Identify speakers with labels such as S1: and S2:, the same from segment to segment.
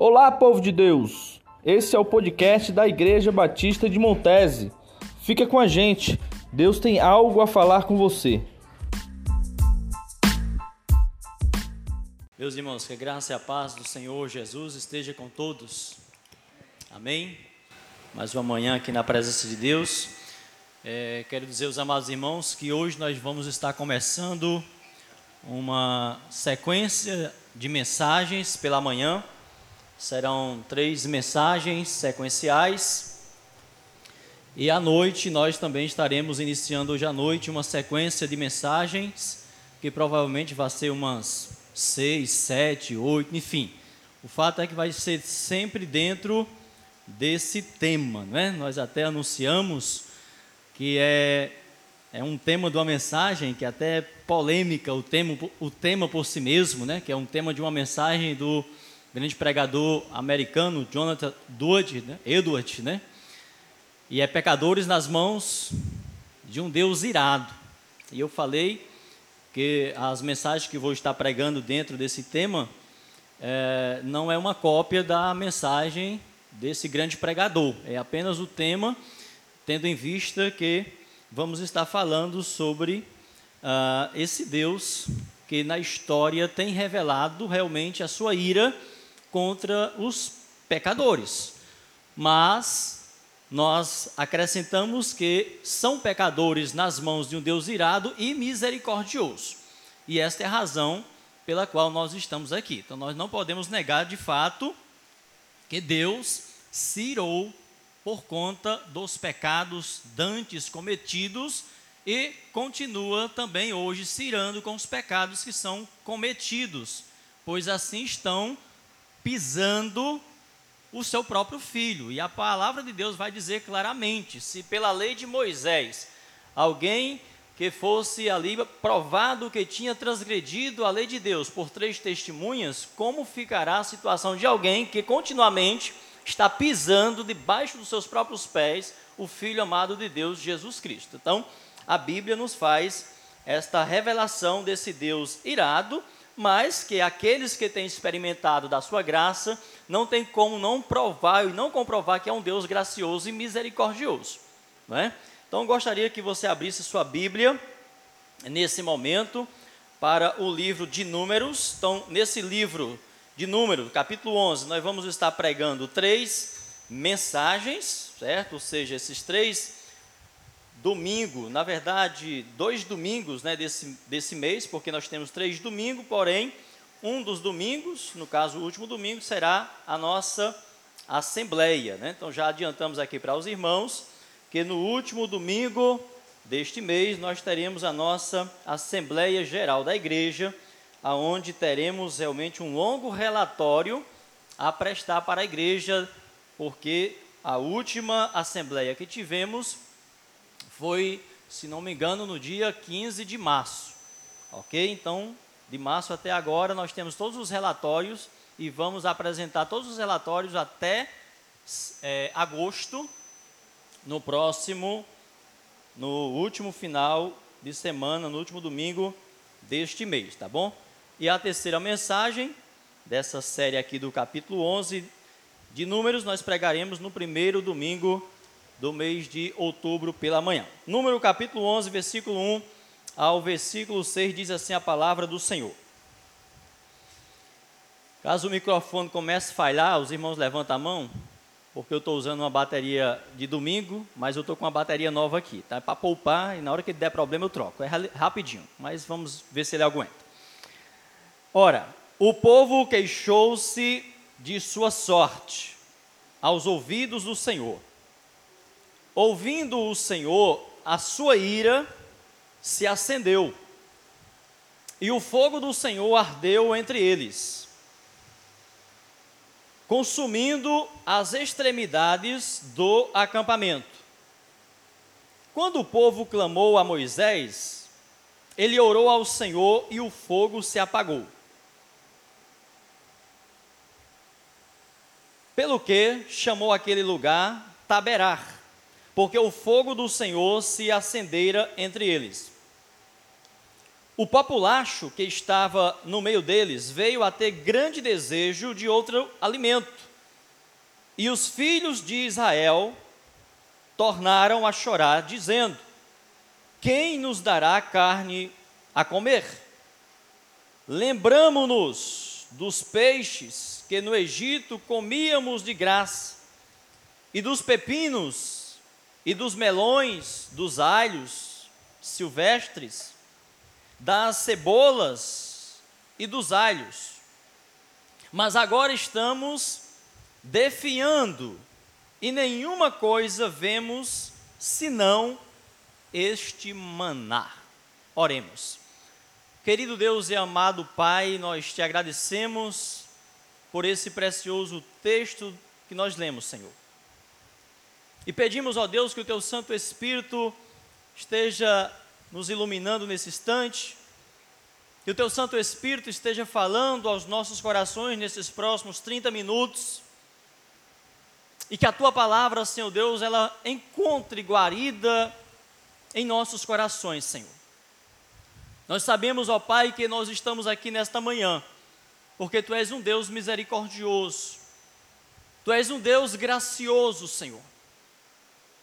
S1: Olá, povo de Deus! Esse é o podcast da Igreja Batista de Montese. Fica com a gente, Deus tem algo a falar com você.
S2: Meus irmãos, que a graça e a paz do Senhor Jesus esteja com todos. Amém? Mais uma manhã aqui na presença de Deus. É, quero dizer aos amados irmãos que hoje nós vamos estar começando uma sequência de mensagens pela manhã. Serão três mensagens sequenciais. E à noite nós também estaremos iniciando hoje à noite uma sequência de mensagens que provavelmente vai ser umas seis, sete, oito, enfim. O fato é que vai ser sempre dentro desse tema, né? Nós até anunciamos que é, é um tema de uma mensagem que até é polêmica, o tema, o tema por si mesmo, né? Que é um tema de uma mensagem do grande pregador americano Jonathan Edwards, né? Edward, né? E é pecadores nas mãos de um Deus irado. E eu falei que as mensagens que vou estar pregando dentro desse tema é, não é uma cópia da mensagem desse grande pregador, é apenas o tema, tendo em vista que vamos estar falando sobre uh, esse Deus que na história tem revelado realmente a sua ira contra os pecadores. Mas nós acrescentamos que são pecadores nas mãos de um Deus irado e misericordioso. E esta é a razão pela qual nós estamos aqui. Então nós não podemos negar de fato que Deus se irou por conta dos pecados dantes cometidos e continua também hoje se irando com os pecados que são cometidos, pois assim estão pisando o seu próprio filho. E a palavra de Deus vai dizer claramente: se pela lei de Moisés alguém que fosse ali provado que tinha transgredido a lei de Deus por três testemunhas, como ficará a situação de alguém que continuamente está pisando debaixo dos seus próprios pés o Filho amado de Deus, Jesus Cristo? Então, a Bíblia nos faz esta revelação desse Deus irado, mas que aqueles que têm experimentado da sua graça não tem como não provar e não comprovar que é um Deus gracioso e misericordioso. Não é? Então, gostaria que você abrisse sua Bíblia nesse momento para o livro de Números. Então, nesse livro de Números, capítulo 11, nós vamos estar pregando três mensagens, certo? Ou seja, esses três domingos, na verdade, dois domingos né, desse, desse mês, porque nós temos três domingos, porém, um dos domingos, no caso o último domingo, será a nossa assembleia. Né? Então já adiantamos aqui para os irmãos que no último domingo deste mês nós teremos a nossa assembleia geral da igreja, aonde teremos realmente um longo relatório a prestar para a igreja, porque a última assembleia que tivemos foi, se não me engano, no dia 15 de março. OK? Então, de março até agora, nós temos todos os relatórios e vamos apresentar todos os relatórios até é, agosto, no próximo, no último final de semana, no último domingo deste mês, tá bom? E a terceira mensagem dessa série aqui do capítulo 11 de Números, nós pregaremos no primeiro domingo do mês de outubro pela manhã. Número capítulo 11, versículo 1 ao versículo 6 diz assim a palavra do Senhor. Caso o microfone comece a falhar, os irmãos levantam a mão, porque eu estou usando uma bateria de domingo, mas eu estou com uma bateria nova aqui, tá? Para poupar e na hora que der problema eu troco. É rapidinho, mas vamos ver se ele aguenta. Ora, o povo queixou-se de sua sorte aos ouvidos do Senhor. Ouvindo o Senhor, a sua ira se acendeu, e o fogo do Senhor ardeu entre eles, consumindo as extremidades do acampamento. Quando o povo clamou a Moisés, ele orou ao Senhor e o fogo se apagou. Pelo que chamou aquele lugar Taberar, porque o fogo do Senhor se acendera entre eles. o populacho que estava no meio deles veio a ter grande desejo de outro alimento. E os filhos de Israel tornaram a chorar, dizendo: Quem nos dará carne a comer? Lembramo-nos dos peixes que no Egito comíamos de graça, e dos pepinos, e dos melões, dos alhos silvestres das cebolas e dos alhos. Mas agora estamos defiando e nenhuma coisa vemos senão este maná. Oremos. Querido Deus e amado Pai, nós te agradecemos por esse precioso texto que nós lemos, Senhor. E pedimos, ó Deus, que o teu Santo Espírito esteja nos iluminando nesse instante. Que o teu Santo Espírito esteja falando aos nossos corações nesses próximos 30 minutos. E que a tua palavra, Senhor Deus, ela encontre guarida em nossos corações, Senhor. Nós sabemos, ó Pai, que nós estamos aqui nesta manhã, porque tu és um Deus misericordioso. Tu és um Deus gracioso, Senhor.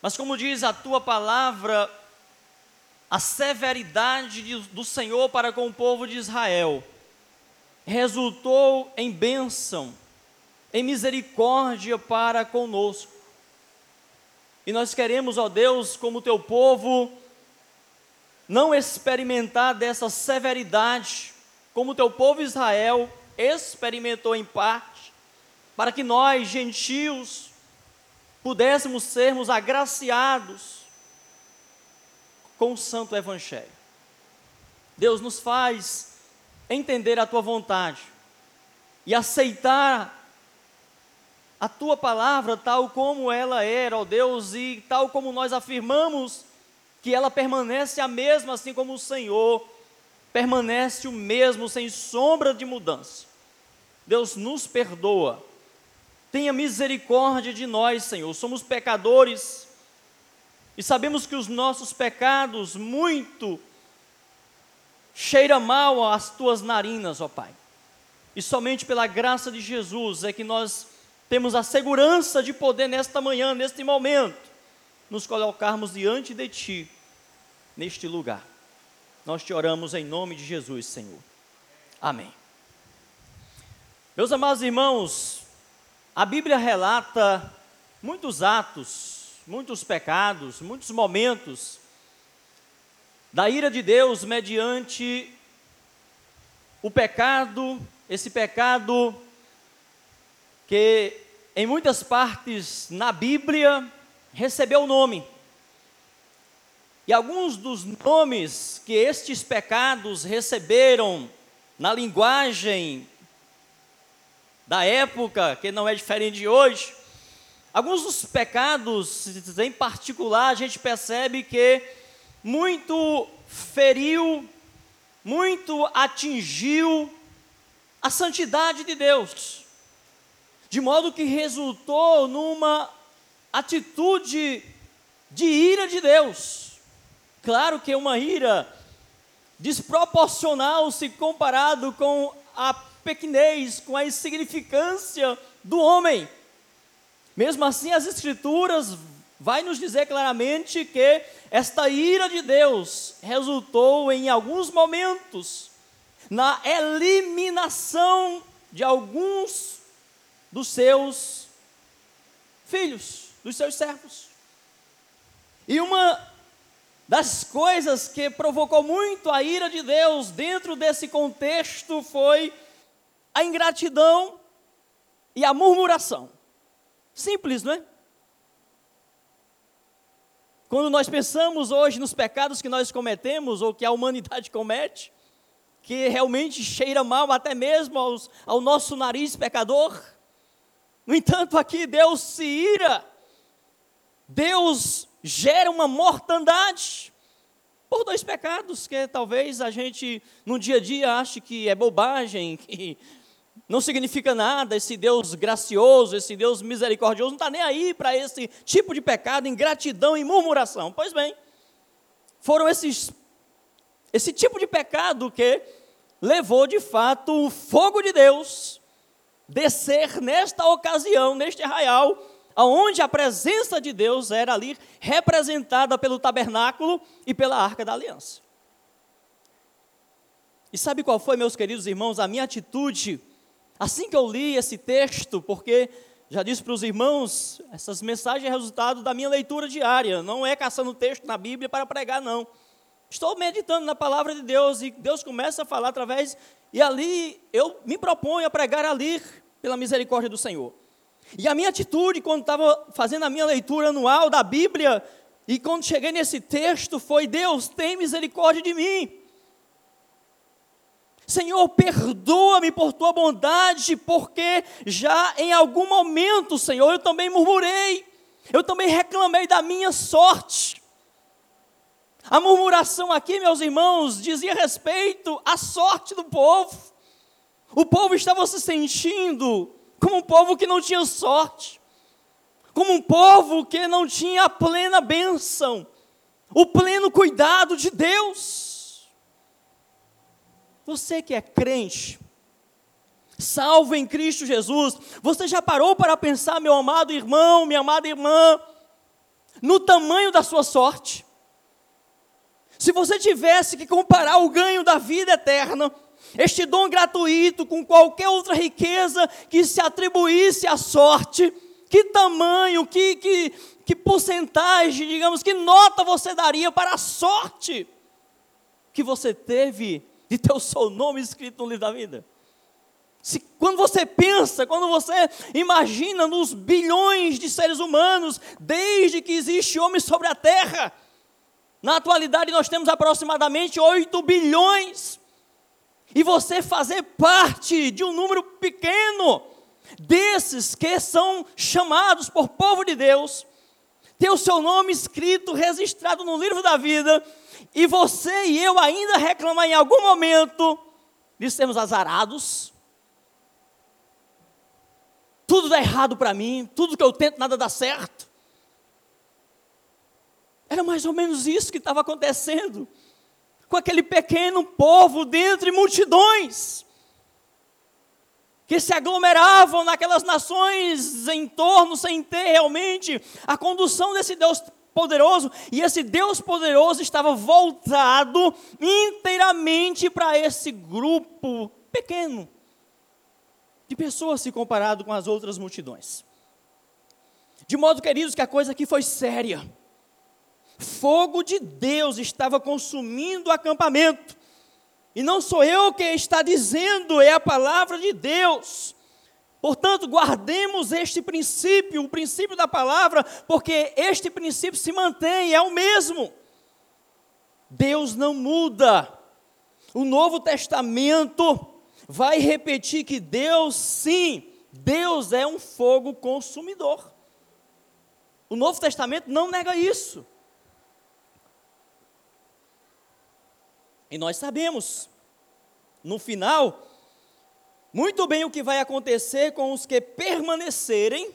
S2: Mas como diz a tua palavra, a severidade do Senhor para com o povo de Israel resultou em bênção, em misericórdia para conosco. E nós queremos, ó Deus, como teu povo, não experimentar dessa severidade, como teu povo Israel experimentou em parte, para que nós, gentios, pudéssemos sermos agraciados com o Santo Evangelho. Deus nos faz entender a tua vontade e aceitar a tua palavra tal como ela era, ó Deus, e tal como nós afirmamos que ela permanece a mesma, assim como o Senhor permanece o mesmo, sem sombra de mudança. Deus nos perdoa, tenha misericórdia de nós, Senhor, somos pecadores e sabemos que os nossos pecados muito cheira mal às tuas narinas, ó Pai. E somente pela graça de Jesus é que nós temos a segurança de poder nesta manhã, neste momento, nos colocarmos diante de Ti, neste lugar. Nós te oramos em nome de Jesus, Senhor. Amém. Meus amados irmãos, a Bíblia relata muitos atos muitos pecados, muitos momentos da ira de Deus mediante o pecado, esse pecado que em muitas partes na Bíblia recebeu o nome. E alguns dos nomes que estes pecados receberam na linguagem da época, que não é diferente de hoje, Alguns dos pecados, em particular, a gente percebe que muito feriu, muito atingiu a santidade de Deus, de modo que resultou numa atitude de ira de Deus. Claro que é uma ira desproporcional se comparado com a pequenez, com a insignificância do homem. Mesmo assim, as Escrituras vai nos dizer claramente que esta ira de Deus resultou em alguns momentos na eliminação de alguns dos seus filhos, dos seus servos. E uma das coisas que provocou muito a ira de Deus dentro desse contexto foi a ingratidão e a murmuração. Simples, não é? Quando nós pensamos hoje nos pecados que nós cometemos ou que a humanidade comete, que realmente cheira mal até mesmo aos, ao nosso nariz pecador, no entanto, aqui Deus se ira, Deus gera uma mortandade por dois pecados que talvez a gente no dia a dia ache que é bobagem, que não significa nada, esse Deus gracioso, esse Deus misericordioso, não está nem aí para esse tipo de pecado, ingratidão e murmuração. Pois bem, foram esses, Esse tipo de pecado que levou de fato o fogo de Deus descer nesta ocasião, neste arraial, aonde a presença de Deus era ali representada pelo tabernáculo e pela arca da aliança. E sabe qual foi, meus queridos irmãos, a minha atitude assim que eu li esse texto, porque já disse para os irmãos, essas mensagens é resultado da minha leitura diária, não é caçando texto na Bíblia para pregar, não. Estou meditando na palavra de Deus e Deus começa a falar através, e ali eu me proponho a pregar ali, pela misericórdia do Senhor. E a minha atitude, quando estava fazendo a minha leitura anual da Bíblia, e quando cheguei nesse texto, foi: Deus, tem misericórdia de mim. Senhor, perdoa-me por tua bondade, porque já em algum momento, Senhor, eu também murmurei, eu também reclamei da minha sorte. A murmuração aqui, meus irmãos, dizia respeito à sorte do povo. O povo estava se sentindo como um povo que não tinha sorte, como um povo que não tinha a plena bênção, o pleno cuidado de Deus. Você que é crente, salvo em Cristo Jesus, você já parou para pensar, meu amado irmão, minha amada irmã, no tamanho da sua sorte? Se você tivesse que comparar o ganho da vida eterna, este dom gratuito com qualquer outra riqueza que se atribuísse à sorte, que tamanho, que, que, que porcentagem, digamos, que nota você daria para a sorte que você teve de ter o seu nome escrito no livro da vida? Se, quando você pensa, quando você imagina nos bilhões de seres humanos, desde que existe homem sobre a terra, na atualidade nós temos aproximadamente 8 bilhões e você fazer parte de um número pequeno desses que são chamados por povo de Deus, ter o seu nome escrito, registrado no livro da vida, e você e eu ainda reclamar em algum momento de sermos azarados, tudo dá errado para mim, tudo que eu tento nada dá certo. Era mais ou menos isso que estava acontecendo com aquele pequeno povo dentre multidões que se aglomeravam naquelas nações em torno sem ter realmente a condução desse Deus poderoso, e esse Deus poderoso estava voltado inteiramente para esse grupo pequeno de pessoas se comparado com as outras multidões. De modo, queridos, que a coisa aqui foi séria. Fogo de Deus estava consumindo o acampamento. E não sou eu quem está dizendo, é a palavra de Deus. Portanto, guardemos este princípio, o princípio da palavra, porque este princípio se mantém, é o mesmo. Deus não muda. O Novo Testamento vai repetir que Deus, sim, Deus é um fogo consumidor. O Novo Testamento não nega isso. E nós sabemos, no final, muito bem o que vai acontecer com os que permanecerem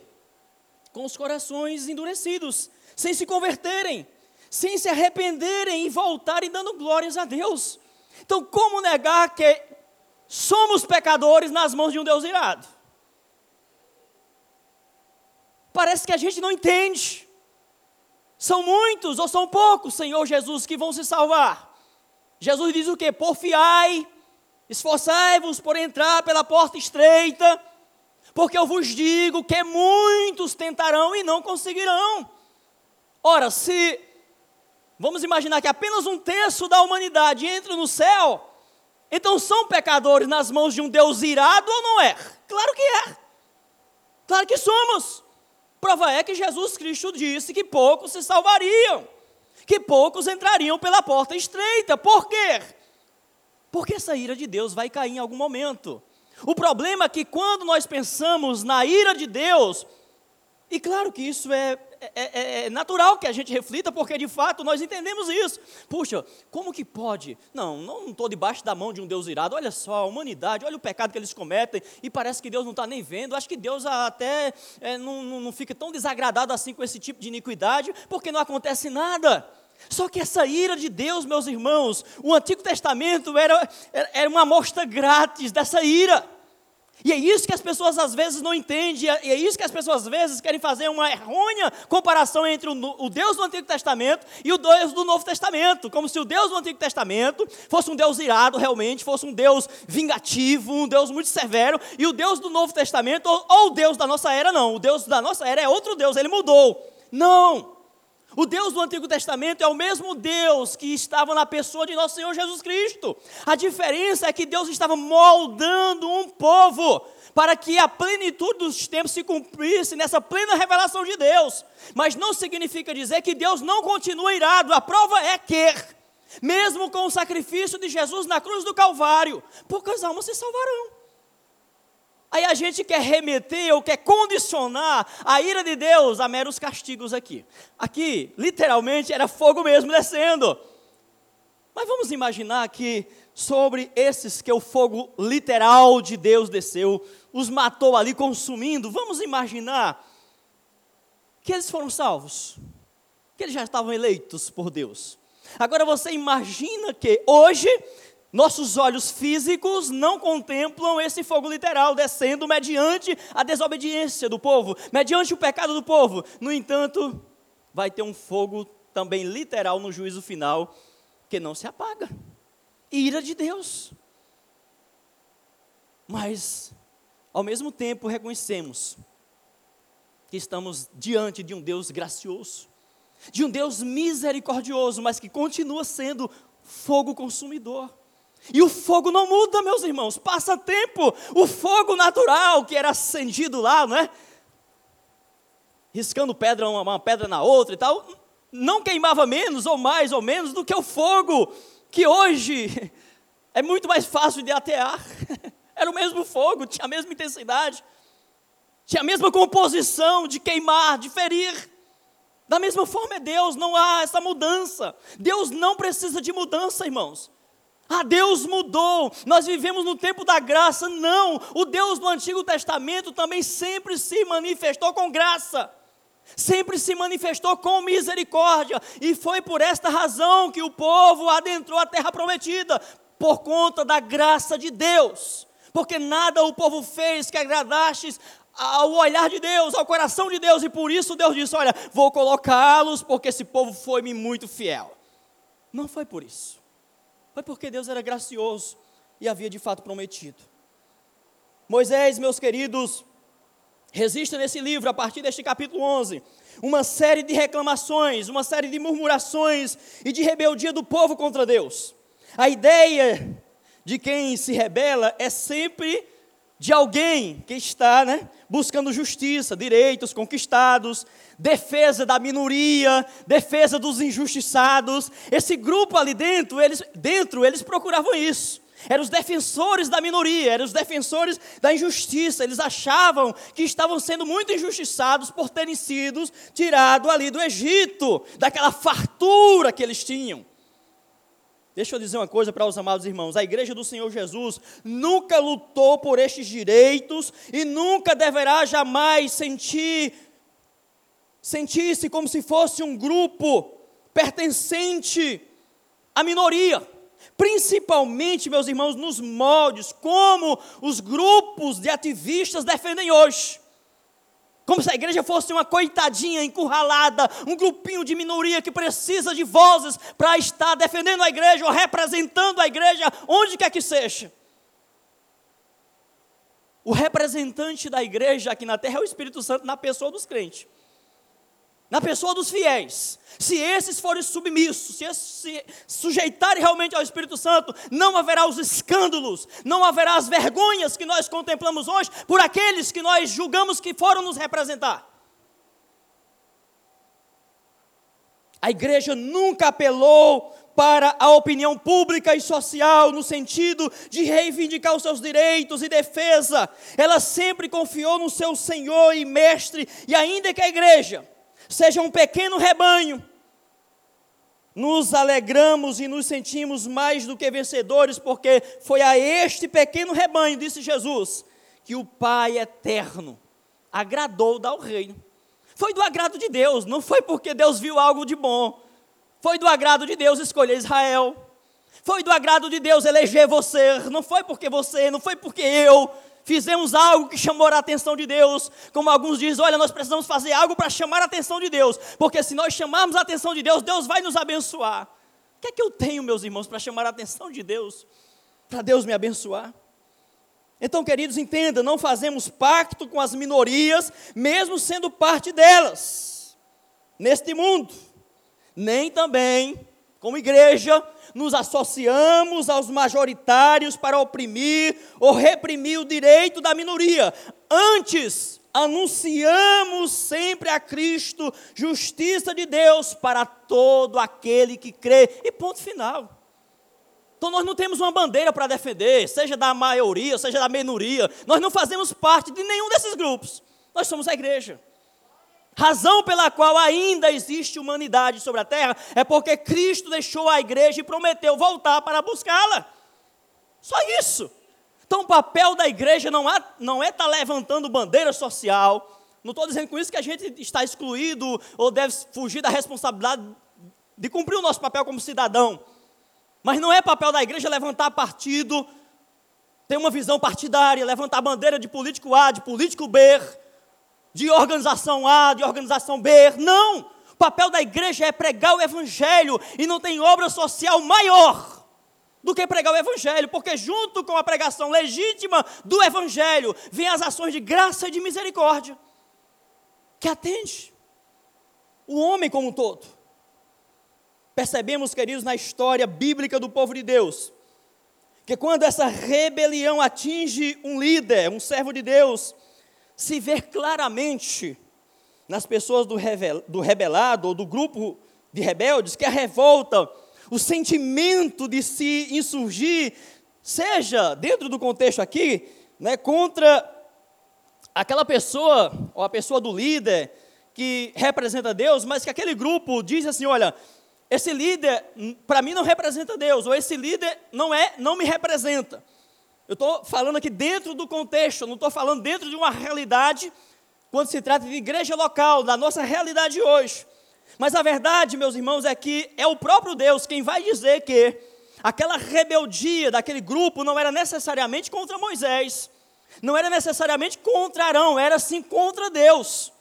S2: com os corações endurecidos, sem se converterem, sem se arrependerem e voltarem dando glórias a Deus. Então, como negar que somos pecadores nas mãos de um Deus irado? Parece que a gente não entende. São muitos ou são poucos, Senhor Jesus, que vão se salvar. Jesus diz o que? Porfiai, esforçai-vos por entrar pela porta estreita, porque eu vos digo que muitos tentarão e não conseguirão. Ora, se vamos imaginar que apenas um terço da humanidade entra no céu, então são pecadores nas mãos de um Deus irado ou não é? Claro que é. Claro que somos. Prova é que Jesus Cristo disse que poucos se salvariam que poucos entrariam pela porta estreita. Por quê? Porque essa ira de Deus vai cair em algum momento. O problema é que quando nós pensamos na ira de Deus, e claro que isso é, é, é, é, natural que a gente reflita, porque de fato nós entendemos isso. Puxa, como que pode? Não, não estou debaixo da mão de um Deus irado. Olha só, a humanidade, olha o pecado que eles cometem, e parece que Deus não está nem vendo. Acho que Deus até é, não, não, não fica tão desagradado assim com esse tipo de iniquidade, porque não acontece nada. Só que essa ira de Deus, meus irmãos, o Antigo Testamento era, era uma amostra grátis dessa ira. E é isso que as pessoas às vezes não entendem, e é isso que as pessoas às vezes querem fazer uma errônea comparação entre o, Deus do Antigo Testamento e o Deus do Novo Testamento, como se o Deus do Antigo Testamento fosse um Deus irado realmente, fosse um Deus vingativo, um Deus muito severo, e o Deus do Novo Testamento, ou, ou o Deus da nossa era, não, o Deus da nossa era é outro Deus, ele mudou. Não! O Deus do Antigo Testamento é o mesmo Deus que estava na pessoa de nosso Senhor Jesus Cristo. A diferença é que Deus estava moldando um povo para que a plenitude dos tempos se cumprisse nessa plena revelação de Deus. Mas não significa dizer que Deus não continua irado. A prova é que, mesmo com o sacrifício de Jesus na cruz do Calvário, poucas almas se salvarão. Aí a gente quer remeter ou quer condicionar a ira de Deus a meros castigos aqui. Aqui, literalmente, era fogo mesmo descendo. Mas vamos imaginar que sobre esses que o fogo literal de Deus desceu, os matou ali consumindo, vamos imaginar que eles foram salvos, que eles já estavam eleitos por Deus. Agora você imagina que hoje nossos olhos físicos não contemplam esse fogo literal descendo mediante a desobediência do povo, mediante o pecado do povo. No entanto, vai ter um fogo também literal no juízo final que não se apaga. Ira de Deus. Mas, ao mesmo tempo, reconhecemos que estamos diante de um Deus gracioso, de um Deus misericordioso, mas que continua sendo fogo consumidor. E o fogo não muda, meus irmãos, passa tempo. O fogo natural que era acendido lá, não é? Riscando pedra uma, uma pedra na outra e tal, não queimava menos ou mais ou menos do que o fogo que hoje é muito mais fácil de atear. Era o mesmo fogo, tinha a mesma intensidade, tinha a mesma composição de queimar, de ferir. Da mesma forma é Deus, não há essa mudança. Deus não precisa de mudança, irmãos. Ah, Deus mudou, nós vivemos no tempo da graça. Não, o Deus do Antigo Testamento também sempre se manifestou com graça, sempre se manifestou com misericórdia, e foi por esta razão que o povo adentrou a terra prometida, por conta da graça de Deus, porque nada o povo fez que agradasse ao olhar de Deus, ao coração de Deus, e por isso Deus disse: Olha, vou colocá-los, porque esse povo foi-me muito fiel. Não foi por isso. Foi porque Deus era gracioso e havia de fato prometido. Moisés, meus queridos, resiste nesse livro, a partir deste capítulo 11, uma série de reclamações, uma série de murmurações e de rebeldia do povo contra Deus. A ideia de quem se rebela é sempre de alguém que está né, buscando justiça, direitos conquistados, defesa da minoria, defesa dos injustiçados. Esse grupo ali dentro, eles, dentro, eles procuravam isso. Eram os defensores da minoria, eram os defensores da injustiça. Eles achavam que estavam sendo muito injustiçados por terem sido tirados ali do Egito, daquela fartura que eles tinham. Deixa eu dizer uma coisa para os amados irmãos: a igreja do Senhor Jesus nunca lutou por estes direitos e nunca deverá jamais sentir sentir-se como se fosse um grupo pertencente à minoria. Principalmente, meus irmãos, nos moldes como os grupos de ativistas defendem hoje. Como se a igreja fosse uma coitadinha encurralada, um grupinho de minoria que precisa de vozes para estar defendendo a igreja ou representando a igreja, onde quer que seja. O representante da igreja aqui na terra é o Espírito Santo na pessoa dos crentes na pessoa dos fiéis, se esses forem submissos, se esses se sujeitarem realmente ao Espírito Santo, não haverá os escândalos, não haverá as vergonhas que nós contemplamos hoje por aqueles que nós julgamos que foram nos representar. A igreja nunca apelou para a opinião pública e social no sentido de reivindicar os seus direitos e defesa. Ela sempre confiou no seu Senhor e Mestre, e ainda que a igreja seja um pequeno rebanho, nos alegramos e nos sentimos mais do que vencedores, porque foi a este pequeno rebanho, disse Jesus, que o Pai eterno agradou dar o reino. Foi do agrado de Deus, não foi porque Deus viu algo de bom. Foi do agrado de Deus escolher Israel. Foi do agrado de Deus eleger você. Não foi porque você, não foi porque eu fizemos algo que chamou a atenção de Deus. Como alguns dizem, olha, nós precisamos fazer algo para chamar a atenção de Deus. Porque se nós chamarmos a atenção de Deus, Deus vai nos abençoar. O que é que eu tenho, meus irmãos, para chamar a atenção de Deus? Para Deus me abençoar? Então, queridos, entenda, não fazemos pacto com as minorias, mesmo sendo parte delas, neste mundo. Nem também, como igreja, nos associamos aos majoritários para oprimir ou reprimir o direito da minoria. Antes, anunciamos sempre a Cristo, justiça de Deus para todo aquele que crê. E ponto final. Então nós não temos uma bandeira para defender, seja da maioria, seja da minoria. Nós não fazemos parte de nenhum desses grupos. Nós somos a igreja. Razão pela qual ainda existe humanidade sobre a terra é porque Cristo deixou a igreja e prometeu voltar para buscá-la. Só isso. Então o papel da igreja não, há, não é estar tá levantando bandeira social. Não estou dizendo com isso que a gente está excluído ou deve fugir da responsabilidade de cumprir o nosso papel como cidadão. Mas não é papel da igreja levantar partido, ter uma visão partidária, levantar bandeira de político A, de político B, de organização A, de organização B. Não! O papel da igreja é pregar o evangelho e não tem obra social maior do que pregar o evangelho, porque junto com a pregação legítima do evangelho vem as ações de graça e de misericórdia que atende o homem como um todo percebemos, queridos, na história bíblica do povo de Deus, que quando essa rebelião atinge um líder, um servo de Deus, se vê claramente nas pessoas do, revel, do rebelado ou do grupo de rebeldes que a revolta, o sentimento de se insurgir, seja dentro do contexto aqui, né, contra aquela pessoa, ou a pessoa do líder que representa Deus, mas que aquele grupo diz assim: olha, esse líder, para mim, não representa Deus, ou esse líder não é, não me representa. Eu estou falando aqui dentro do contexto, não estou falando dentro de uma realidade, quando se trata de igreja local, da nossa realidade hoje. Mas a verdade, meus irmãos, é que é o próprio Deus quem vai dizer que aquela rebeldia daquele grupo não era necessariamente contra Moisés, não era necessariamente contra Arão, era sim contra Deus.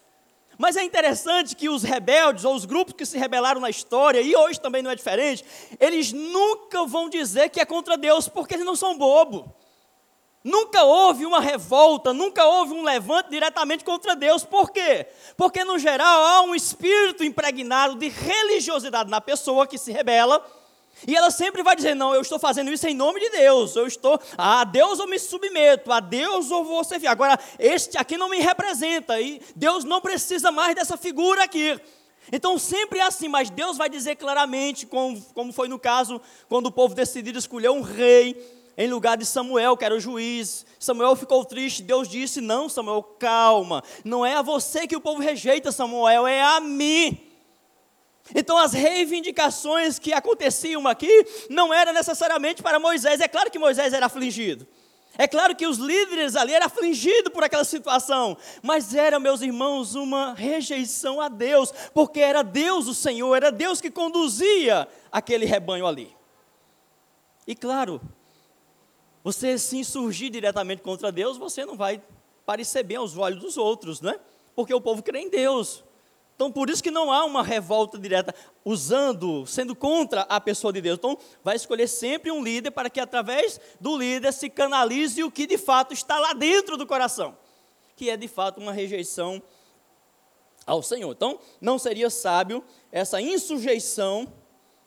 S2: Mas é interessante que os rebeldes, ou os grupos que se rebelaram na história, e hoje também não é diferente, eles nunca vão dizer que é contra Deus, porque eles não são bobo. Nunca houve uma revolta, nunca houve um levante diretamente contra Deus. Por quê? Porque, no geral, há um espírito impregnado de religiosidade na pessoa que se rebela, e ela sempre vai dizer: Não, eu estou fazendo isso em nome de Deus. Eu estou, a Deus eu me submeto, a Deus eu vou servir. Agora, este aqui não me representa, e Deus não precisa mais dessa figura aqui. Então sempre é assim, mas Deus vai dizer claramente, como, como foi no caso, quando o povo decidiu escolher um rei em lugar de Samuel, que era o juiz. Samuel ficou triste, Deus disse: Não, Samuel, calma, não é a você que o povo rejeita, Samuel, é a mim. Então, as reivindicações que aconteciam aqui não eram necessariamente para Moisés. É claro que Moisés era afligido. É claro que os líderes ali eram afligidos por aquela situação, mas era, meus irmãos, uma rejeição a Deus, porque era Deus o Senhor, era Deus que conduzia aquele rebanho ali. E claro, você se insurgir diretamente contra Deus, você não vai parecer bem aos olhos dos outros, né? Porque o povo crê em Deus. Então, por isso que não há uma revolta direta, usando, sendo contra a pessoa de Deus. Então, vai escolher sempre um líder para que, através do líder, se canalize o que de fato está lá dentro do coração, que é de fato uma rejeição ao Senhor. Então, não seria sábio essa insurreição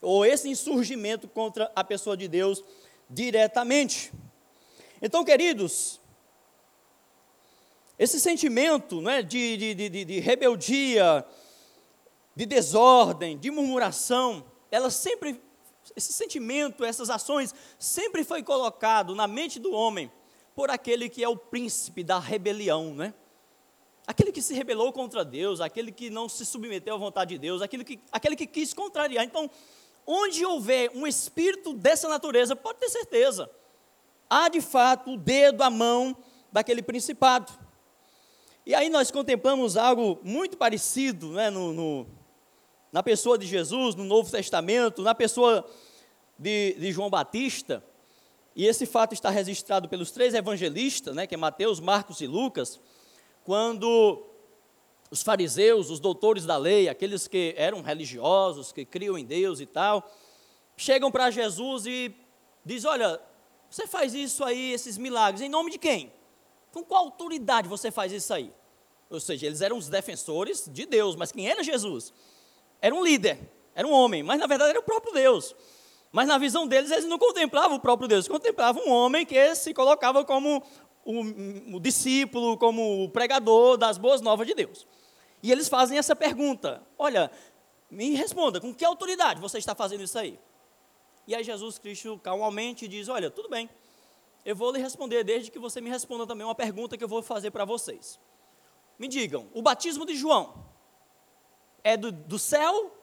S2: ou esse insurgimento contra a pessoa de Deus diretamente. Então, queridos, esse sentimento né, de, de, de, de rebeldia, de desordem, de murmuração, ela sempre, esse sentimento, essas ações, sempre foi colocado na mente do homem por aquele que é o príncipe da rebelião, né? Aquele que se rebelou contra Deus, aquele que não se submeteu à vontade de Deus, aquele que, aquele que quis contrariar. Então, onde houver um espírito dessa natureza, pode ter certeza, há de fato o dedo, a mão daquele principado. E aí nós contemplamos algo muito parecido né, no, no na pessoa de Jesus, no Novo Testamento, na pessoa de, de João Batista, e esse fato está registrado pelos três evangelistas, né, que é Mateus, Marcos e Lucas, quando os fariseus, os doutores da lei, aqueles que eram religiosos, que criam em Deus e tal, chegam para Jesus e diz: "Olha, você faz isso aí, esses milagres, em nome de quem? Com qual autoridade você faz isso aí?" Ou seja, eles eram os defensores de Deus, mas quem era Jesus? Era um líder, era um homem, mas na verdade era o próprio Deus. Mas na visão deles, eles não contemplavam o próprio Deus, contemplavam um homem que se colocava como o, o discípulo, como o pregador das boas novas de Deus. E eles fazem essa pergunta: Olha, me responda, com que autoridade você está fazendo isso aí? E aí Jesus Cristo calmamente diz: Olha, tudo bem, eu vou lhe responder, desde que você me responda também uma pergunta que eu vou fazer para vocês. Me digam, o batismo de João é do, do céu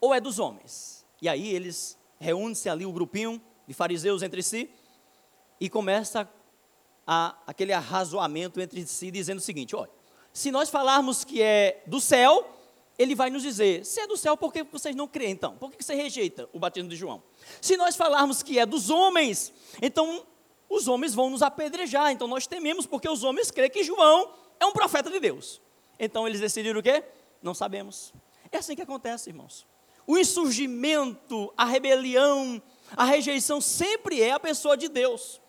S2: ou é dos homens? E aí eles reúnem-se ali o grupinho de fariseus entre si e começa a, aquele arrazoamento entre si, dizendo o seguinte: olha, se nós falarmos que é do céu, ele vai nos dizer: se é do céu, por que vocês não creem então? Por que você rejeita o batismo de João? Se nós falarmos que é dos homens, então os homens vão nos apedrejar, então nós tememos, porque os homens creem que João é um profeta de Deus. Então eles decidiram o quê? Não sabemos. É assim que acontece, irmãos o insurgimento, a rebelião, a rejeição sempre é a pessoa de Deus.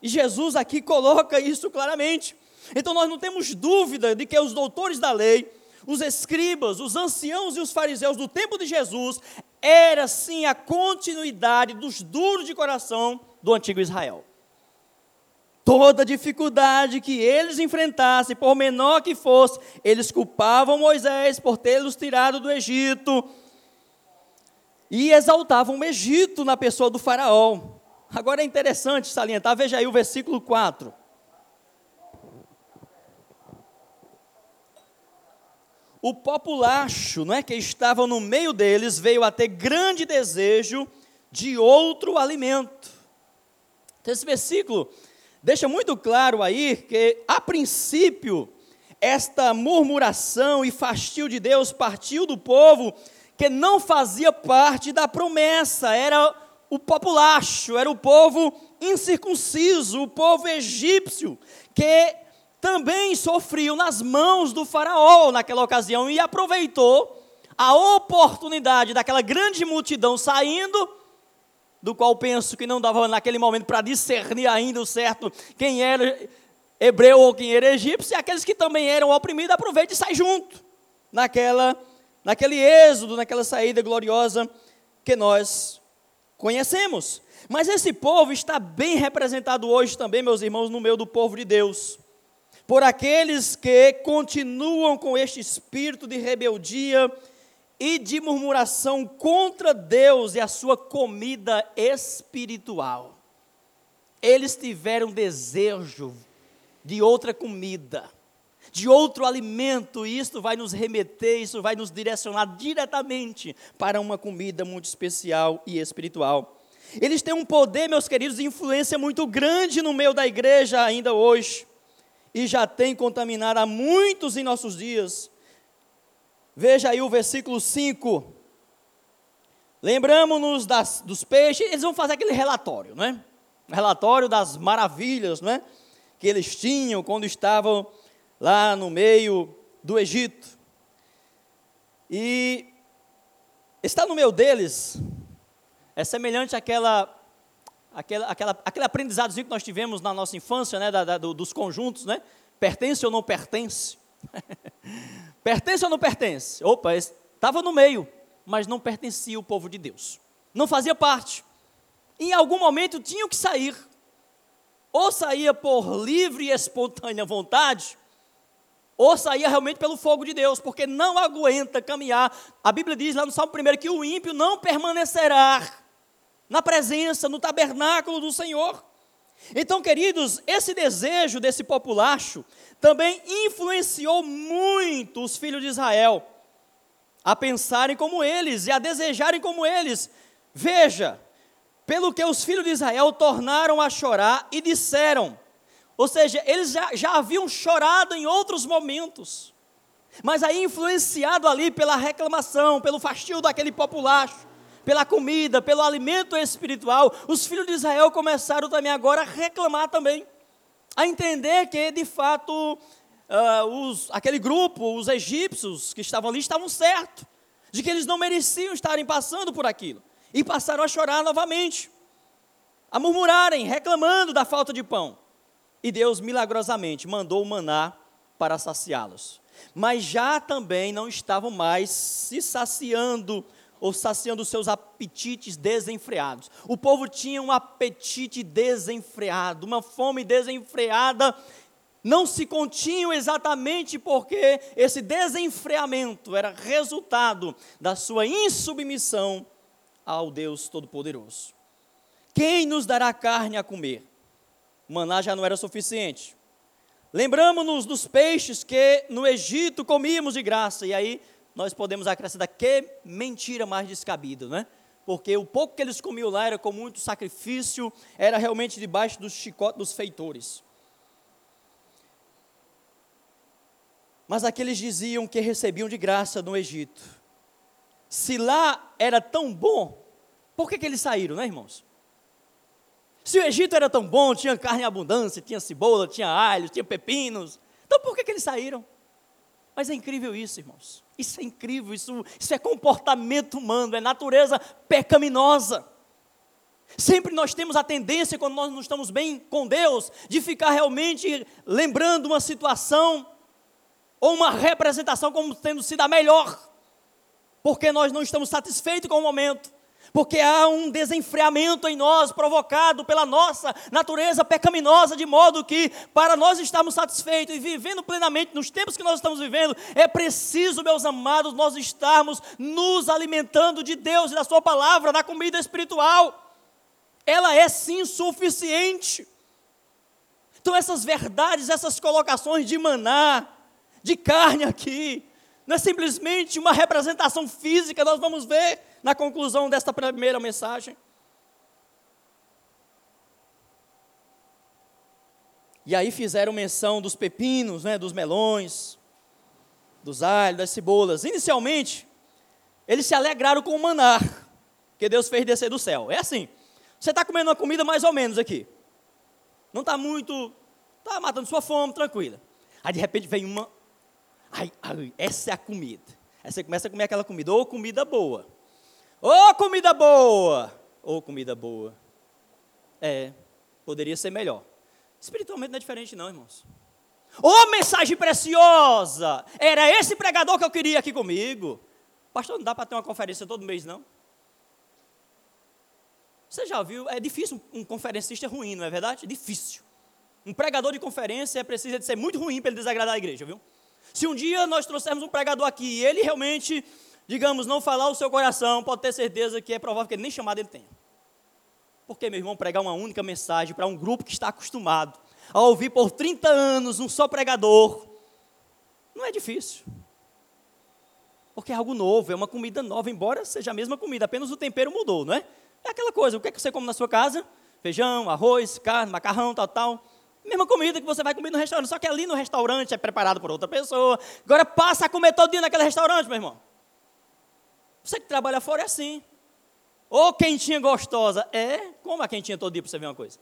S2: E Jesus aqui coloca isso claramente. Então nós não temos dúvida de que os doutores da lei, os escribas, os anciãos e os fariseus do tempo de Jesus, era sim a continuidade dos duros de coração do antigo Israel. Toda dificuldade que eles enfrentassem, por menor que fosse, eles culpavam Moisés por tê-los tirado do Egito, e exaltavam o Egito na pessoa do faraó. Agora é interessante salientar, veja aí o versículo 4. O populacho, não é, que estava no meio deles, veio a ter grande desejo de outro alimento. Então, esse versículo deixa muito claro aí que, a princípio, esta murmuração e fastio de Deus partiu do povo que não fazia parte da promessa, era o populacho, era o povo incircunciso, o povo egípcio, que também sofriam nas mãos do faraó naquela ocasião e aproveitou a oportunidade daquela grande multidão saindo, do qual penso que não dava naquele momento para discernir ainda o certo quem era hebreu ou quem era egípcio, e aqueles que também eram oprimidos aproveitam e saem junto naquela naquele êxodo, naquela saída gloriosa que nós conhecemos. Mas esse povo está bem representado hoje também, meus irmãos, no meio do povo de Deus. Por aqueles que continuam com este espírito de rebeldia e de murmuração contra Deus e a sua comida espiritual. Eles tiveram desejo de outra comida de outro alimento, e isto vai nos remeter, isso vai nos direcionar diretamente para uma comida muito especial e espiritual. Eles têm um poder, meus queridos, de influência muito grande no meio da igreja ainda hoje, e já tem contaminado a muitos em nossos dias. Veja aí o versículo 5. Lembramos-nos dos peixes, eles vão fazer aquele relatório, não é? relatório das maravilhas, não é? Que eles tinham quando estavam lá no meio do Egito. E está no meio deles é semelhante àquela, àquela, àquela, aquele aprendizadozinho que nós tivemos na nossa infância, né, da, da, dos conjuntos, né? Pertence ou não pertence? pertence ou não pertence? Opa, estava no meio, mas não pertencia ao povo de Deus. Não fazia parte. Em algum momento tinham que sair. Ou saía por livre e espontânea vontade, ou saía realmente pelo fogo de Deus, porque não aguenta caminhar. A Bíblia diz lá no Salmo 1 que o ímpio não permanecerá na presença, no tabernáculo do Senhor. Então, queridos, esse desejo desse populacho também influenciou muito os filhos de Israel a pensarem como eles e a desejarem como eles. Veja, pelo que os filhos de Israel tornaram a chorar e disseram: ou seja, eles já, já haviam chorado em outros momentos. Mas aí, influenciado ali pela reclamação, pelo fastio daquele populacho, pela comida, pelo alimento espiritual, os filhos de Israel começaram também agora a reclamar também, a entender que de fato uh, os, aquele grupo, os egípcios que estavam ali, estavam certos, de que eles não mereciam estarem passando por aquilo, e passaram a chorar novamente, a murmurarem, reclamando da falta de pão. E Deus milagrosamente mandou o maná para saciá-los. Mas já também não estavam mais se saciando ou saciando seus apetites desenfreados. O povo tinha um apetite desenfreado, uma fome desenfreada. Não se continham exatamente porque esse desenfreamento era resultado da sua insubmissão ao Deus Todo-Poderoso. Quem nos dará carne a comer? Maná já não era suficiente. Lembramos-nos dos peixes que no Egito comíamos de graça, e aí nós podemos acrescentar que mentira mais descabida, né? Porque o pouco que eles comiam lá era com muito sacrifício, era realmente debaixo do chicote dos feitores. Mas aqueles diziam que recebiam de graça no Egito. Se lá era tão bom, por que, que eles saíram, né, irmãos? Se o Egito era tão bom, tinha carne em abundância, tinha cebola, tinha alho, tinha pepinos, então por que, que eles saíram? Mas é incrível isso, irmãos. Isso é incrível, isso, isso é comportamento humano, é natureza pecaminosa. Sempre nós temos a tendência, quando nós não estamos bem com Deus, de ficar realmente lembrando uma situação ou uma representação como tendo sido a melhor, porque nós não estamos satisfeitos com o momento porque há um desenfreamento em nós provocado pela nossa natureza pecaminosa, de modo que, para nós estarmos satisfeitos e vivendo plenamente nos tempos que nós estamos vivendo, é preciso, meus amados, nós estarmos nos alimentando de Deus e da Sua palavra, da comida espiritual. Ela é sim suficiente. Então, essas verdades, essas colocações de maná, de carne aqui, não é simplesmente uma representação física, nós vamos ver na conclusão desta primeira mensagem. E aí fizeram menção dos pepinos, né, dos melões, dos alhos, das cebolas. Inicialmente, eles se alegraram com o maná que Deus fez descer do céu. É assim, você está comendo uma comida mais ou menos aqui. Não está muito, está matando sua fome, tranquila. Aí de repente vem uma, ai, ai, essa é a comida. Aí você começa a comer aquela comida, ou comida boa. Oh, comida boa! Oh, comida boa. É, poderia ser melhor. Espiritualmente não é diferente, não, irmãos. Ô oh, mensagem preciosa! Era esse pregador que eu queria aqui comigo. Pastor, não dá para ter uma conferência todo mês, não? Você já viu? É difícil um conferencista ruim, não é verdade? É difícil. Um pregador de conferência preciso de ser muito ruim para ele desagradar a igreja, viu? Se um dia nós trouxermos um pregador aqui e ele realmente digamos, não falar o seu coração, pode ter certeza que é provável que ele nem chamado ele tenha. Porque, meu irmão, pregar uma única mensagem para um grupo que está acostumado a ouvir por 30 anos um só pregador, não é difícil. Porque é algo novo, é uma comida nova, embora seja a mesma comida, apenas o tempero mudou, não é? É aquela coisa, o que é que você come na sua casa? Feijão, arroz, carne, macarrão, tal, tal. Mesma comida que você vai comer no restaurante, só que ali no restaurante é preparado por outra pessoa. Agora passa a comer todo dia naquele restaurante, meu irmão. Você que trabalha fora é assim. Ô quentinha gostosa. É, como a quentinha todo dia para você ver uma coisa.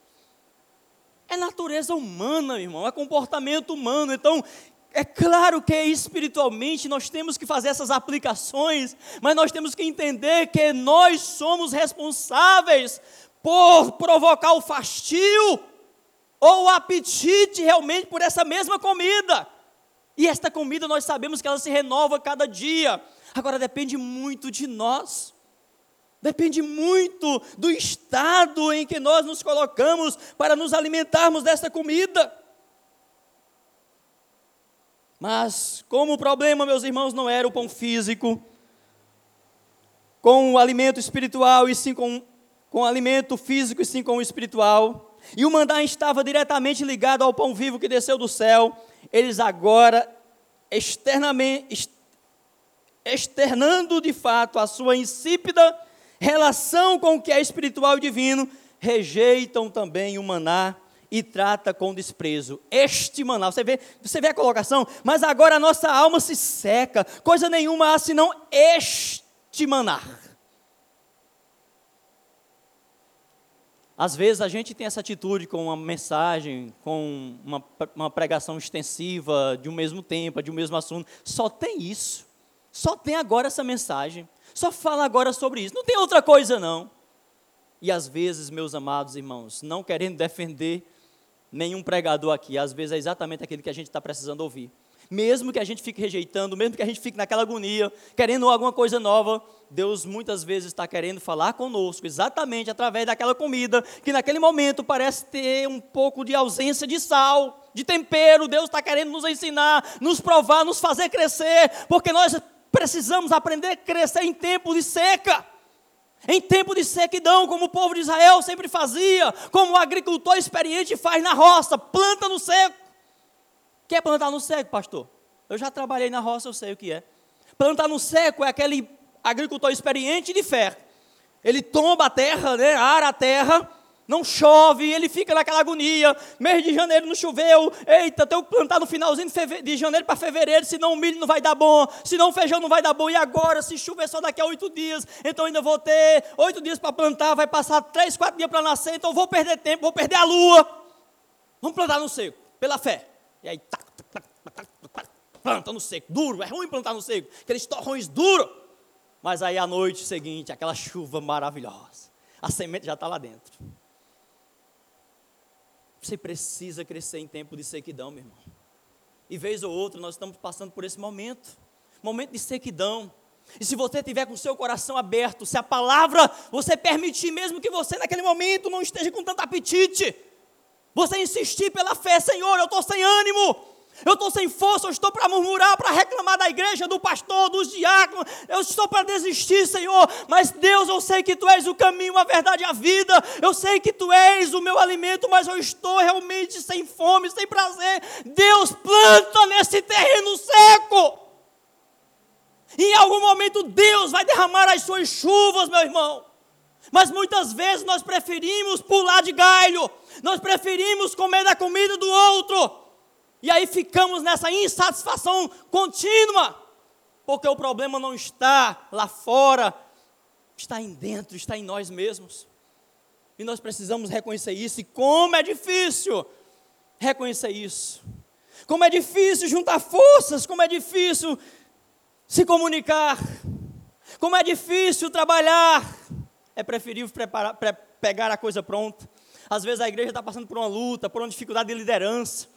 S2: É natureza humana, irmão, é comportamento humano. Então, é claro que espiritualmente nós temos que fazer essas aplicações, mas nós temos que entender que nós somos responsáveis por provocar o fastio ou o apetite realmente por essa mesma comida. E esta comida nós sabemos que ela se renova cada dia. Agora depende muito de nós. Depende muito do estado em que nós nos colocamos para nos alimentarmos dessa comida. Mas, como o problema, meus irmãos, não era o pão físico, com o alimento espiritual e sim com, com o alimento físico e sim com o espiritual, e o mandar estava diretamente ligado ao pão vivo que desceu do céu, eles agora externamente, externando de fato a sua insípida relação com o que é espiritual e divino, rejeitam também o maná e trata com desprezo. Este maná, você vê, você vê a colocação, mas agora a nossa alma se seca, coisa nenhuma há senão este maná. Às vezes a gente tem essa atitude com uma mensagem, com uma, uma pregação extensiva, de um mesmo tempo, de um mesmo assunto. Só tem isso. Só tem agora essa mensagem. Só fala agora sobre isso. Não tem outra coisa, não. E às vezes, meus amados irmãos, não querendo defender nenhum pregador aqui, às vezes é exatamente aquilo que a gente está precisando ouvir mesmo que a gente fique rejeitando, mesmo que a gente fique naquela agonia, querendo alguma coisa nova, Deus muitas vezes está querendo falar conosco, exatamente através daquela comida, que naquele momento parece ter um pouco de ausência de sal, de tempero. Deus está querendo nos ensinar, nos provar, nos fazer crescer, porque nós precisamos aprender a crescer em tempo de seca. Em tempo de sequidão, como o povo de Israel sempre fazia, como o agricultor experiente faz na roça, planta no seco. Quer plantar no seco, pastor? Eu já trabalhei na roça, eu sei o que é. Plantar no seco é aquele agricultor experiente de fé. Ele tomba a terra, né, ara a terra, não chove, ele fica naquela agonia. Mês de janeiro não choveu. Eita, tenho que plantar no finalzinho de janeiro para fevereiro, senão o milho não vai dar bom, senão o feijão não vai dar bom. E agora, se chover só daqui a oito dias, então ainda vou ter oito dias para plantar, vai passar três, quatro dias para nascer, então vou perder tempo, vou perder a lua. Vamos plantar no seco, pela fé. E aí, tac, tac, tac, tac, planta no seco, duro, é ruim plantar no seco, aqueles torrões duros. Mas aí, à noite seguinte, aquela chuva maravilhosa, a semente já está lá dentro. Você precisa crescer em tempo de sequidão, meu irmão. E vez ou outra, nós estamos passando por esse momento momento de sequidão. E se você tiver com o seu coração aberto, se a palavra você permitir, mesmo que você naquele momento não esteja com tanto apetite, você insistir pela fé, Senhor, eu estou sem ânimo, eu estou sem força, eu estou para murmurar, para reclamar da igreja, do pastor, dos diáconos, eu estou para desistir, Senhor, mas Deus, eu sei que Tu és o caminho, a verdade e a vida, eu sei que Tu és o meu alimento, mas eu estou realmente sem fome, sem prazer. Deus, planta nesse terreno seco. Em algum momento Deus vai derramar as suas chuvas, meu irmão. Mas muitas vezes nós preferimos pular de galho, nós preferimos comer da comida do outro, e aí ficamos nessa insatisfação contínua, porque o problema não está lá fora, está em dentro, está em nós mesmos. E nós precisamos reconhecer isso, e como é difícil reconhecer isso. Como é difícil juntar forças, como é difícil se comunicar, como é difícil trabalhar é preferível preparar, pre pegar a coisa pronta. Às vezes a igreja está passando por uma luta, por uma dificuldade de liderança.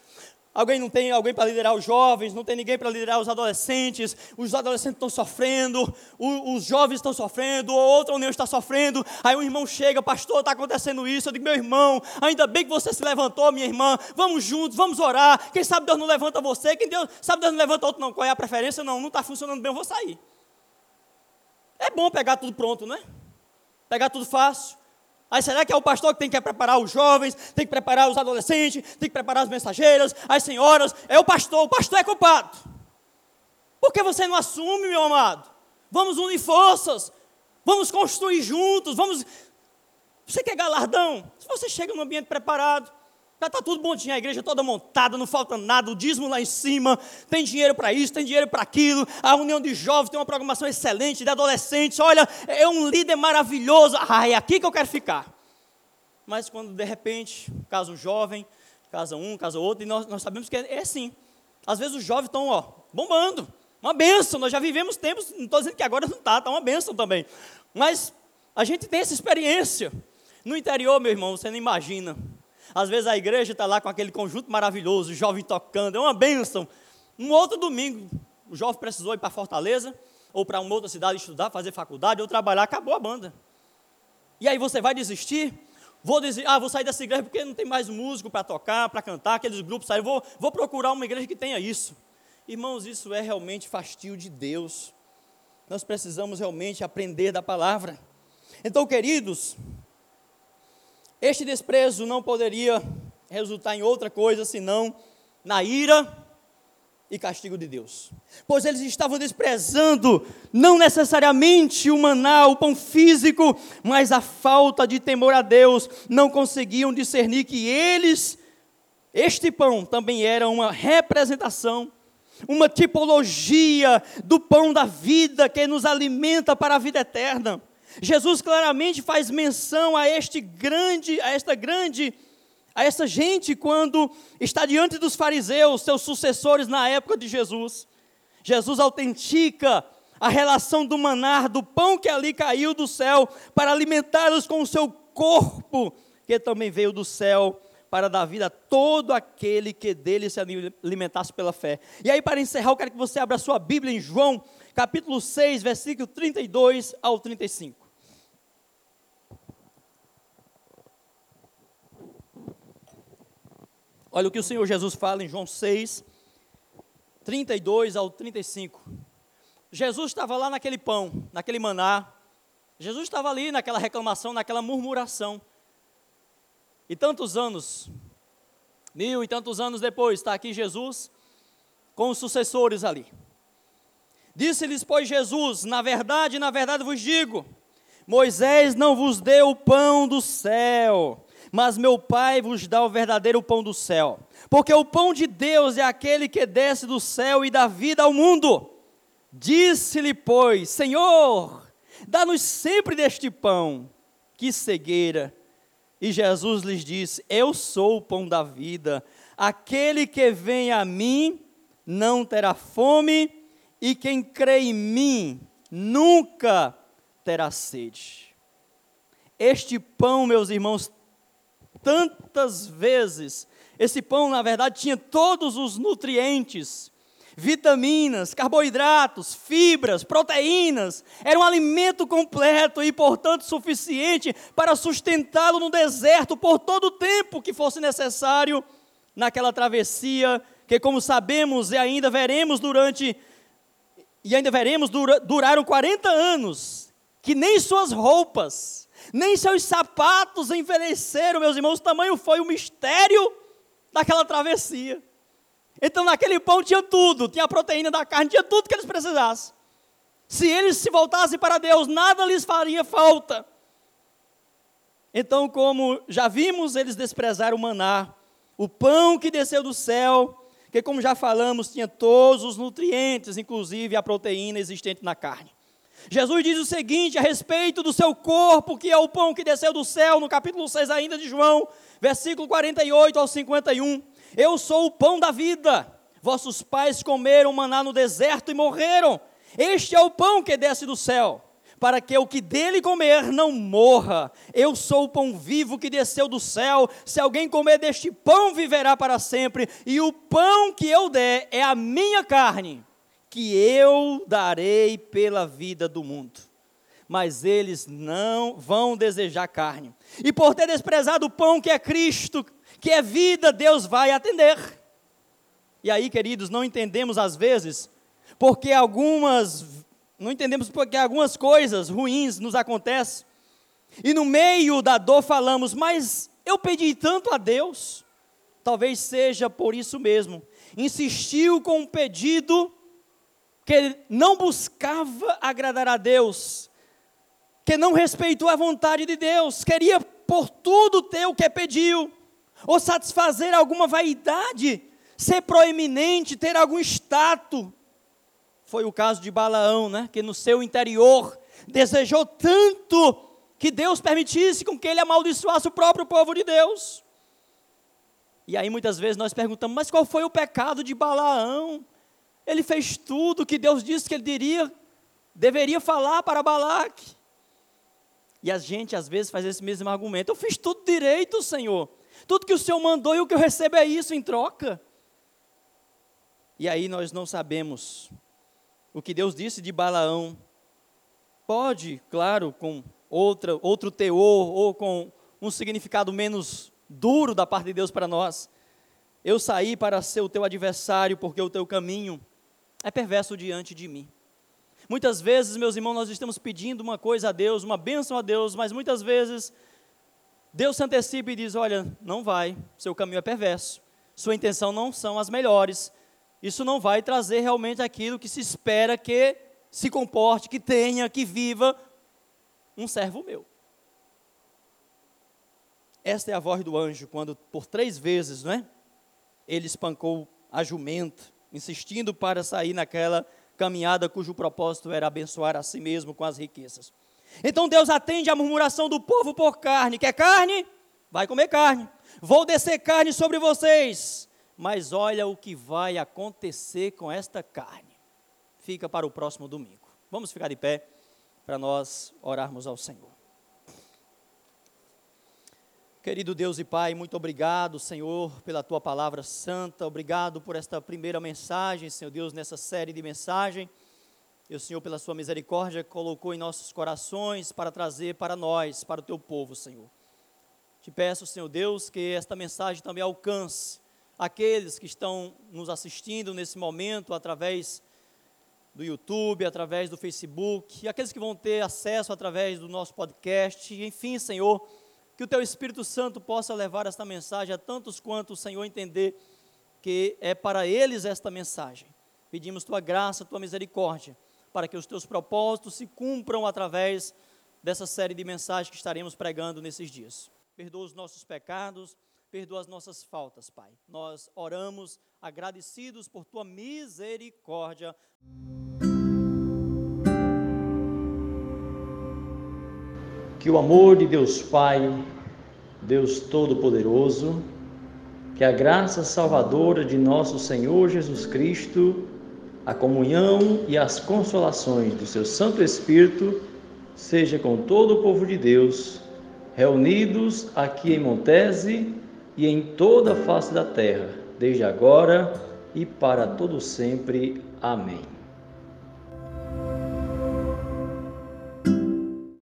S2: Alguém não tem alguém para liderar os jovens, não tem ninguém para liderar os adolescentes, os adolescentes estão sofrendo, os, os jovens estão sofrendo, ou outra união está sofrendo. Aí um irmão chega, pastor, está acontecendo isso. Eu digo, meu irmão, ainda bem que você se levantou, minha irmã, vamos juntos, vamos orar. Quem sabe Deus não levanta você, quem Deus sabe Deus não levanta outro, não. Qual é a preferência? Não, não está funcionando bem, eu vou sair. É bom pegar tudo pronto, né? Pegar tudo fácil. Aí será que é o pastor que tem que preparar os jovens, tem que preparar os adolescentes, tem que preparar as mensageiras, as senhoras? É o pastor, o pastor é culpado. Por que você não assume, meu amado? Vamos unir forças, vamos construir juntos, vamos. Você quer galardão? Se você chega num ambiente preparado, já está tudo bonitinho, a igreja toda montada, não falta nada, o dízimo lá em cima, tem dinheiro para isso, tem dinheiro para aquilo, a união de jovens tem uma programação excelente, de adolescentes, olha, é um líder maravilhoso, ah, é aqui que eu quero ficar. Mas quando de repente, casa um jovem, casa um, casa outro, e nós, nós sabemos que é, é assim. Às vezes os jovens estão, ó, bombando, uma benção, nós já vivemos tempos, não estou dizendo que agora não está, está uma benção também. Mas a gente tem essa experiência. No interior, meu irmão, você não imagina às vezes a igreja está lá com aquele conjunto maravilhoso, o jovem tocando, é uma bênção. Um outro domingo, o jovem precisou ir para Fortaleza, ou para uma outra cidade estudar, fazer faculdade, ou trabalhar, acabou a banda. E aí você vai desistir? Vou dizer, ah, vou sair dessa igreja porque não tem mais músico para tocar, para cantar, aqueles grupos saem. Vou, vou procurar uma igreja que tenha isso. Irmãos, isso é realmente fastio de Deus. Nós precisamos realmente aprender da palavra. Então, queridos, este desprezo não poderia resultar em outra coisa senão na ira e castigo de Deus. Pois eles estavam desprezando não necessariamente o maná, o pão físico, mas a falta de temor a Deus. Não conseguiam discernir que eles Este pão também era uma representação, uma tipologia do pão da vida que nos alimenta para a vida eterna. Jesus claramente faz menção a este grande, a esta grande, a essa gente quando está diante dos fariseus, seus sucessores na época de Jesus. Jesus autentica a relação do manar, do pão que ali caiu do céu, para alimentá-los com o seu corpo, que também veio do céu, para dar vida a todo aquele que dele se alimentasse pela fé. E aí, para encerrar, eu quero que você abra a sua Bíblia em João, capítulo 6, versículo 32 ao 35. Olha o que o Senhor Jesus fala em João 6, 32 ao 35. Jesus estava lá naquele pão, naquele maná. Jesus estava ali naquela reclamação, naquela murmuração. E tantos anos, mil e tantos anos depois, está aqui Jesus com os sucessores ali. Disse-lhes, pois, Jesus: Na verdade, na verdade vos digo, Moisés não vos deu o pão do céu, mas meu Pai vos dá o verdadeiro pão do céu. Porque o pão de Deus é aquele que desce do céu e dá vida ao mundo. Disse-lhe, pois, Senhor, dá-nos sempre deste pão. Que cegueira! E Jesus lhes disse: Eu sou o pão da vida. Aquele que vem a mim não terá fome, e quem crê em mim nunca terá sede. Este pão, meus irmãos, tantas vezes. Esse pão, na verdade, tinha todos os nutrientes, vitaminas, carboidratos, fibras, proteínas. Era um alimento completo e, portanto, suficiente para sustentá-lo no deserto por todo o tempo que fosse necessário naquela travessia, que, como sabemos e ainda veremos durante e ainda veremos dura, duraram 40 anos, que nem suas roupas nem seus sapatos envelheceram, meus irmãos. O tamanho foi o mistério daquela travessia. Então, naquele pão tinha tudo: tinha a proteína da carne, tinha tudo que eles precisassem. Se eles se voltassem para Deus, nada lhes faria falta. Então, como já vimos, eles desprezaram o maná, o pão que desceu do céu, que, como já falamos, tinha todos os nutrientes, inclusive a proteína existente na carne. Jesus diz o seguinte a respeito do seu corpo, que é o pão que desceu do céu, no capítulo 6 ainda de João, versículo 48 ao 51. Eu sou o pão da vida. Vossos pais comeram maná no deserto e morreram. Este é o pão que desce do céu, para que o que dele comer não morra. Eu sou o pão vivo que desceu do céu. Se alguém comer deste pão, viverá para sempre. E o pão que eu der é a minha carne que eu darei pela vida do mundo. Mas eles não vão desejar carne. E por ter desprezado o pão que é Cristo, que é vida, Deus vai atender. E aí, queridos, não entendemos às vezes, porque algumas, não entendemos porque algumas coisas ruins nos acontecem. E no meio da dor falamos, mas eu pedi tanto a Deus. Talvez seja por isso mesmo. Insistiu com um pedido que não buscava agradar a Deus, que não respeitou a vontade de Deus, queria por tudo ter o que pediu, ou satisfazer alguma vaidade, ser proeminente, ter algum status. Foi o caso de Balaão, né? que no seu interior desejou tanto que Deus permitisse com que ele amaldiçoasse o próprio povo de Deus. E aí muitas vezes nós perguntamos, mas qual foi o pecado de Balaão? Ele fez tudo que Deus disse que ele diria, deveria falar para Balaque. E a gente às vezes faz esse mesmo argumento. Eu fiz tudo direito, Senhor. Tudo que o Senhor mandou e o que eu recebo é isso em troca. E aí nós não sabemos o que Deus disse de Balaão. Pode, claro, com outra, outro teor ou com um significado menos duro da parte de Deus para nós. Eu saí para ser o teu adversário porque o teu caminho é perverso diante de mim. Muitas vezes, meus irmãos, nós estamos pedindo uma coisa a Deus, uma bênção a Deus, mas muitas vezes Deus se antecipa e diz: Olha, não vai, seu caminho é perverso, sua intenção não são as melhores, isso não vai trazer realmente aquilo que se espera que se comporte, que tenha, que viva um servo meu. Esta é a voz do anjo, quando por três vezes, não é? ele espancou a jumenta, insistindo para sair naquela caminhada cujo propósito era abençoar a si mesmo com as riquezas. Então Deus atende à murmuração do povo por carne. Quer carne? Vai comer carne. Vou descer carne sobre vocês. Mas olha o que vai acontecer com esta carne. Fica para o próximo domingo. Vamos ficar de pé para nós orarmos ao Senhor. Querido Deus e Pai, muito obrigado, Senhor, pela tua palavra santa. Obrigado por esta primeira mensagem, Senhor Deus, nessa série de mensagem. E o Senhor, pela sua misericórdia, colocou em nossos corações para trazer para nós, para o teu povo, Senhor. Te peço, Senhor Deus, que esta mensagem também alcance aqueles que estão nos assistindo nesse momento através do YouTube, através do Facebook, aqueles que vão ter acesso através do nosso podcast, enfim, Senhor que o teu Espírito Santo possa levar esta mensagem a tantos quanto o Senhor entender que é para eles esta mensagem. Pedimos tua graça, tua misericórdia, para que os teus propósitos se cumpram através dessa série de mensagens que estaremos pregando nesses dias. Perdoa os nossos pecados, perdoa as nossas faltas, Pai. Nós oramos agradecidos por tua misericórdia.
S3: Que o amor de Deus Pai, Deus Todo-Poderoso, que a graça salvadora de nosso Senhor Jesus Cristo, a comunhão e as consolações do seu Santo Espírito seja com todo o povo de Deus, reunidos aqui em Montese e em toda a face da terra, desde agora e para todo sempre. Amém.